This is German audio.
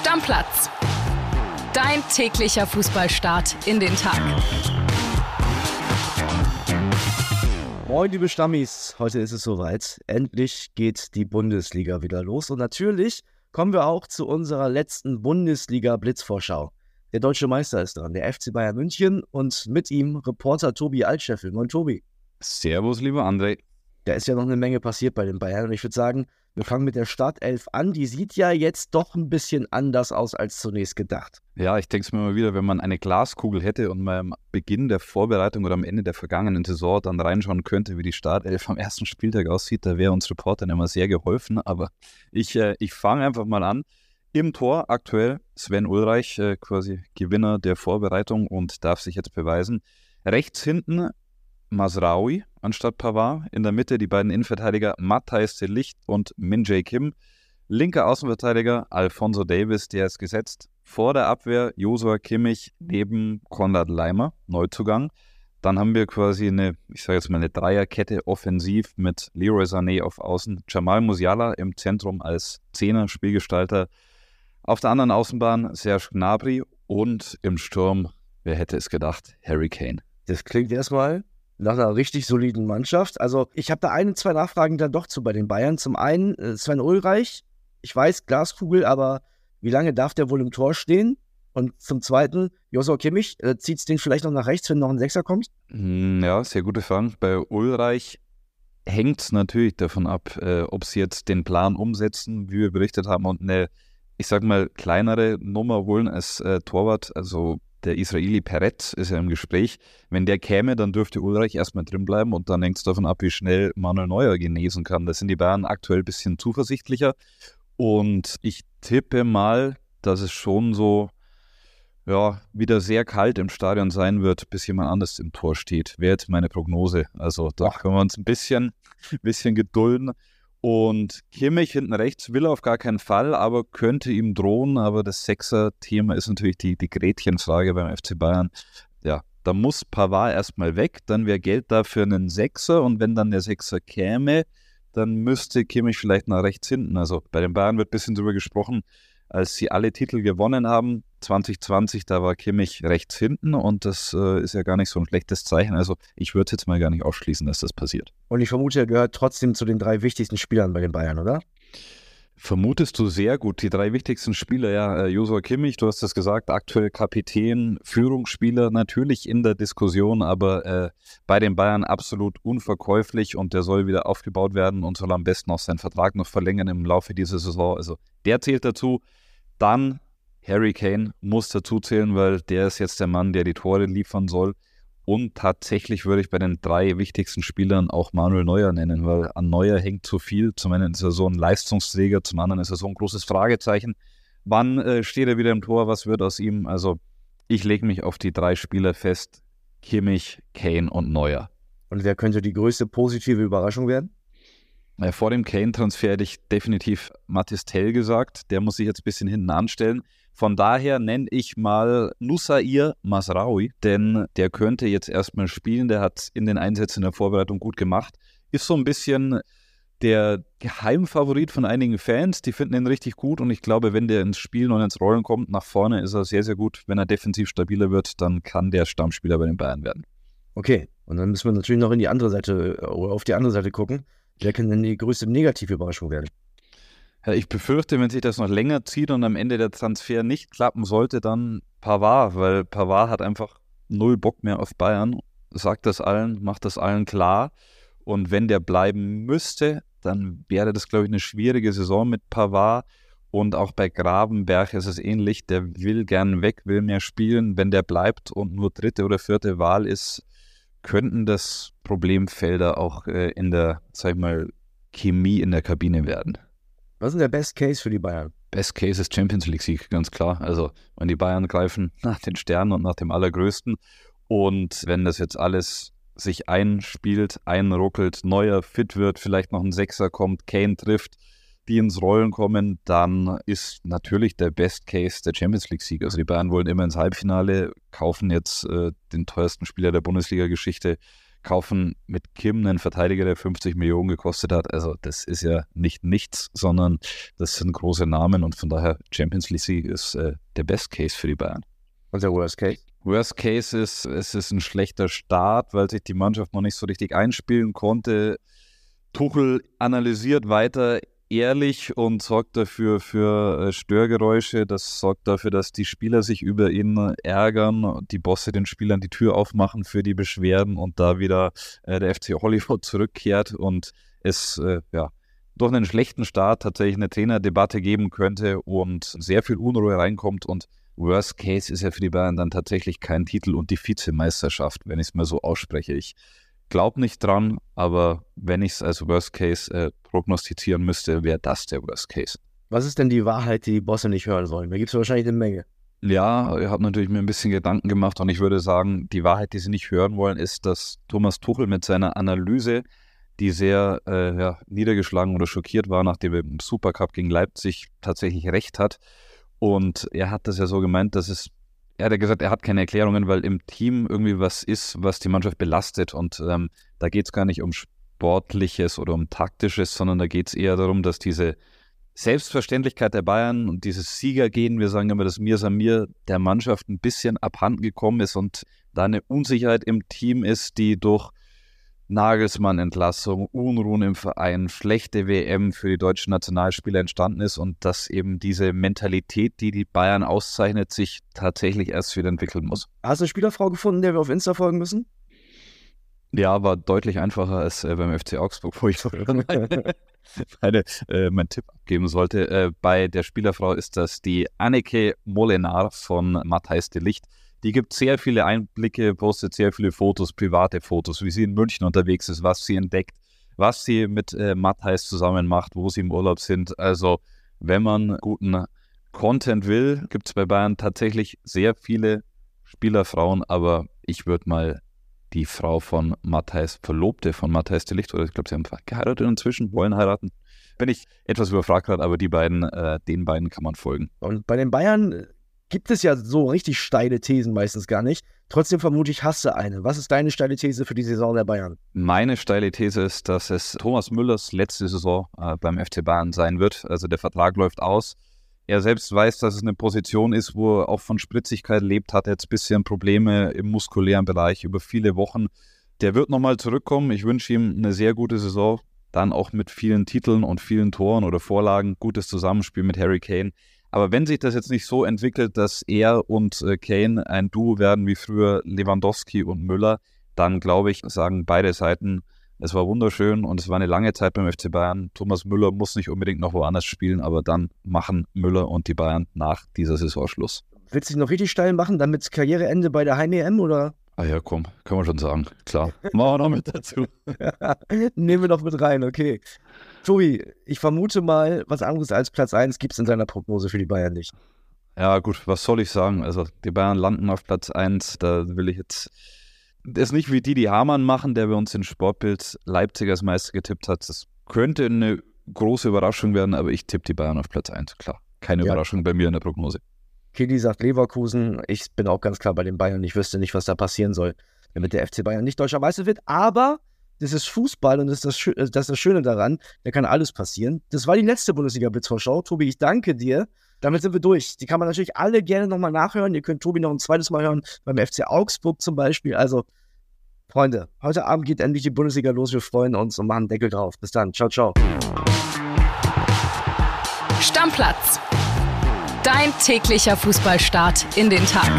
Stammplatz. Dein täglicher Fußballstart in den Tag. Moin, liebe Stammis. Heute ist es soweit. Endlich geht die Bundesliga wieder los. Und natürlich kommen wir auch zu unserer letzten Bundesliga-Blitzvorschau. Der deutsche Meister ist dran, der FC Bayern München und mit ihm Reporter Tobi Altscheffel. Moin, Tobi. Servus, lieber André. Da ist ja noch eine Menge passiert bei den Bayern und ich würde sagen, wir fangen mit der Startelf an. Die sieht ja jetzt doch ein bisschen anders aus als zunächst gedacht. Ja, ich denke es mir mal wieder, wenn man eine Glaskugel hätte und mal am Beginn der Vorbereitung oder am Ende der vergangenen Saison dann reinschauen könnte, wie die Startelf am ersten Spieltag aussieht, da wäre uns Reportern immer sehr geholfen. Aber ich, äh, ich fange einfach mal an. Im Tor aktuell Sven Ulreich, äh, quasi Gewinner der Vorbereitung und darf sich jetzt beweisen. Rechts hinten Masraui anstatt Pavard. In der Mitte die beiden Innenverteidiger Matthijs de Licht und Min Jae Kim. Linker Außenverteidiger Alfonso Davis, der ist gesetzt. Vor der Abwehr Josua Kimmich neben Konrad Leimer, Neuzugang. Dann haben wir quasi eine, ich sage jetzt mal eine Dreierkette offensiv mit Leroy Sané auf Außen, Jamal Musiala im Zentrum als Zehner Spielgestalter. Auf der anderen Außenbahn Serge Gnabry und im Sturm, wer hätte es gedacht, Harry Kane. Das klingt erstmal nach einer richtig soliden Mannschaft. Also ich habe da ein, zwei Nachfragen dann doch zu bei den Bayern. Zum einen äh, Sven Ulreich, ich weiß, Glaskugel, aber wie lange darf der wohl im Tor stehen? Und zum Zweiten, Josua Kimmich, äh, zieht es den vielleicht noch nach rechts, wenn noch ein Sechser kommt? Hm, ja, sehr gute Frage. Bei Ulreich hängt es natürlich davon ab, äh, ob sie jetzt den Plan umsetzen, wie wir berichtet haben, und eine, ich sag mal, kleinere Nummer holen als äh, Torwart. Also der Israeli Peretz ist ja im Gespräch. Wenn der käme, dann dürfte Ulreich erstmal drin bleiben und dann hängt es davon ab, wie schnell Manuel Neuer genesen kann. Da sind die Bayern aktuell ein bisschen zuversichtlicher. Und ich tippe mal, dass es schon so ja, wieder sehr kalt im Stadion sein wird, bis jemand anders im Tor steht. Wäre jetzt meine Prognose. Also da Ach. können wir uns ein bisschen, bisschen gedulden. Und Kimmich hinten rechts will er auf gar keinen Fall, aber könnte ihm drohen. Aber das Sechser-Thema ist natürlich die, die Gretchenfrage beim FC Bayern. Ja, da muss Pavard erstmal weg, dann wäre Geld da für einen Sechser und wenn dann der Sechser käme, dann müsste Kimmich vielleicht nach rechts hinten. Also bei den Bayern wird ein bisschen drüber gesprochen, als sie alle Titel gewonnen haben, 2020, da war Kimmich rechts hinten und das äh, ist ja gar nicht so ein schlechtes Zeichen. Also ich würde jetzt mal gar nicht ausschließen, dass das passiert. Und ich vermute, er gehört trotzdem zu den drei wichtigsten Spielern bei den Bayern, oder? Vermutest du sehr gut. Die drei wichtigsten Spieler, ja, äh, Josua Kimmich, du hast es gesagt, aktuell Kapitän, Führungsspieler, natürlich in der Diskussion, aber äh, bei den Bayern absolut unverkäuflich und der soll wieder aufgebaut werden und soll am besten auch seinen Vertrag noch verlängern im Laufe dieser Saison. Also der zählt dazu. Dann Harry Kane muss dazu zählen, weil der ist jetzt der Mann, der die Tore liefern soll. Und tatsächlich würde ich bei den drei wichtigsten Spielern auch Manuel Neuer nennen, weil an Neuer hängt zu viel. Zum einen ist er so ein Leistungsträger, zum anderen ist er so ein großes Fragezeichen. Wann äh, steht er wieder im Tor? Was wird aus ihm? Also ich lege mich auf die drei Spieler fest. Kimmich, Kane und Neuer. Und wer könnte die größte positive Überraschung werden? Vor dem Kane-Transfer hätte ich definitiv Mathis Tell gesagt. Der muss sich jetzt ein bisschen hinten anstellen. Von daher nenne ich mal Nusair Masraoui, denn der könnte jetzt erstmal spielen. Der hat in den Einsätzen in der Vorbereitung gut gemacht. Ist so ein bisschen der Geheimfavorit von einigen Fans. Die finden ihn richtig gut und ich glaube, wenn der ins Spiel und ins Rollen kommt, nach vorne ist er sehr, sehr gut. Wenn er defensiv stabiler wird, dann kann der Stammspieler bei den Bayern werden. Okay, und dann müssen wir natürlich noch in die andere Seite oder auf die andere Seite gucken. Wer kann denn die größte negative Überraschung werden? Ja, ich befürchte, wenn sich das noch länger zieht und am Ende der Transfer nicht klappen sollte, dann Pavard, weil Pavard hat einfach null Bock mehr auf Bayern, sagt das allen, macht das allen klar. Und wenn der bleiben müsste, dann wäre das, glaube ich, eine schwierige Saison mit Pavard. Und auch bei Grabenberg ist es ähnlich. Der will gern weg, will mehr spielen. Wenn der bleibt und nur dritte oder vierte Wahl ist, könnten das Problemfelder auch äh, in der, sag ich mal, Chemie in der Kabine werden. Was ist der Best Case für die Bayern? Best Case ist Champions League Sieg, ganz klar. Also, wenn die Bayern greifen nach den Sternen und nach dem Allergrößten. Und wenn das jetzt alles sich einspielt, einruckelt, neuer fit wird, vielleicht noch ein Sechser kommt, Kane trifft, die ins Rollen kommen, dann ist natürlich der Best Case der Champions League Sieg. Also die Bayern wollen immer ins Halbfinale, kaufen jetzt äh, den teuersten Spieler der Bundesliga-Geschichte kaufen mit Kim einen Verteidiger, der 50 Millionen gekostet hat. Also das ist ja nicht nichts, sondern das sind große Namen und von daher Champions League ist äh, der Best Case für die Bayern. Und der Worst Case? Worst Case ist, es ist ein schlechter Start, weil sich die Mannschaft noch nicht so richtig einspielen konnte. Tuchel analysiert weiter ehrlich und sorgt dafür für äh, Störgeräusche. Das sorgt dafür, dass die Spieler sich über ihn ärgern, die Bosse den Spielern die Tür aufmachen für die Beschwerden und da wieder äh, der FC Hollywood zurückkehrt und es äh, ja durch einen schlechten Start tatsächlich eine Trainerdebatte geben könnte und sehr viel Unruhe reinkommt und Worst Case ist ja für die Bayern dann tatsächlich kein Titel und die Vizemeisterschaft, wenn ich es mal so ausspreche. Ich glaube nicht dran, aber wenn ich es als Worst Case äh, prognostizieren müsste, wäre das der Worst Case. Was ist denn die Wahrheit, die die Bosse nicht hören wollen? Da gibt es wahrscheinlich eine Menge. Ja, ich habe natürlich mir ein bisschen Gedanken gemacht und ich würde sagen, die Wahrheit, die sie nicht hören wollen, ist, dass Thomas Tuchel mit seiner Analyse, die sehr äh, ja, niedergeschlagen oder schockiert war, nachdem er im Supercup gegen Leipzig tatsächlich recht hat. Und er hat das ja so gemeint, dass es er hat gesagt, er hat keine Erklärungen, weil im Team irgendwie was ist, was die Mannschaft belastet. Und ähm, da geht es gar nicht um Sportliches oder um Taktisches, sondern da geht es eher darum, dass diese Selbstverständlichkeit der Bayern und dieses Siegergehen, wir sagen immer, dass Mir Samir der Mannschaft ein bisschen abhanden gekommen ist und da eine Unsicherheit im Team ist, die durch Nagelsmann-Entlassung, Unruhen im Verein, schlechte WM für die deutschen Nationalspieler entstanden ist und dass eben diese Mentalität, die die Bayern auszeichnet, sich tatsächlich erst wieder entwickeln muss. Hast du eine Spielerfrau gefunden, der wir auf Insta folgen müssen? Ja, war deutlich einfacher als äh, beim FC Augsburg, wo ich meine, meine, äh, meinen Tipp abgeben sollte. Äh, bei der Spielerfrau ist das die Anneke Molenar von Matthijs de Licht. Die gibt sehr viele Einblicke, postet sehr viele Fotos, private Fotos, wie sie in München unterwegs ist, was sie entdeckt, was sie mit äh, Matthijs zusammen macht, wo sie im Urlaub sind. Also, wenn man guten Content will, gibt es bei Bayern tatsächlich sehr viele Spielerfrauen, aber ich würde mal die Frau von Matthijs, Verlobte von Matthijs de Licht, oder ich glaube, sie haben geheiratet inzwischen, wollen heiraten. Bin ich etwas überfragt gerade, aber die beiden, äh, den beiden kann man folgen. Und bei den Bayern gibt es ja so richtig steile Thesen meistens gar nicht. Trotzdem vermute ich, hast du eine. Was ist deine steile These für die Saison der Bayern? Meine steile These ist, dass es Thomas Müllers letzte Saison äh, beim FC Bayern sein wird. Also der Vertrag läuft aus. Er selbst weiß, dass es eine Position ist, wo er auch von Spritzigkeit lebt, hat jetzt ein bisschen Probleme im muskulären Bereich über viele Wochen. Der wird nochmal zurückkommen. Ich wünsche ihm eine sehr gute Saison. Dann auch mit vielen Titeln und vielen Toren oder Vorlagen. Gutes Zusammenspiel mit Harry Kane. Aber wenn sich das jetzt nicht so entwickelt, dass er und äh, Kane ein Duo werden wie früher Lewandowski und Müller, dann glaube ich, sagen beide Seiten, es war wunderschön und es war eine lange Zeit beim FC Bayern. Thomas Müller muss nicht unbedingt noch woanders spielen, aber dann machen Müller und die Bayern nach dieser Saison Schluss. Willst du dich noch richtig steil machen, damit Karriereende bei der Heim-EM oder? Ah ja, komm, kann man schon sagen. Klar. Machen wir noch mit dazu. Nehmen wir noch mit rein, okay. Tobi, ich vermute mal, was anderes als Platz 1 gibt es in seiner Prognose für die Bayern nicht. Ja, gut, was soll ich sagen? Also, die Bayern landen auf Platz 1. Da will ich jetzt. Das ist nicht wie die, die Hamann machen, der bei uns in Sportbild Leipzig als Meister getippt hat. Das könnte eine große Überraschung werden, aber ich tippe die Bayern auf Platz 1, klar. Keine ja. Überraschung bei mir in der Prognose. Kili sagt Leverkusen. Ich bin auch ganz klar bei den Bayern. Ich wüsste nicht, was da passieren soll, damit der FC Bayern nicht deutscher Meister wird. Aber das ist Fußball und das ist das, äh, das, ist das Schöne daran. Da kann alles passieren. Das war die letzte Bundesliga-Blitzvorschau. Tobi, ich danke dir. Damit sind wir durch. Die kann man natürlich alle gerne nochmal nachhören. Ihr könnt Tobi noch ein zweites Mal hören, beim FC Augsburg zum Beispiel. Also, Freunde, heute Abend geht endlich die Bundesliga los. Wir freuen uns und machen Deckel drauf. Bis dann. Ciao, ciao. Stammplatz. Dein täglicher Fußballstart in den Tag.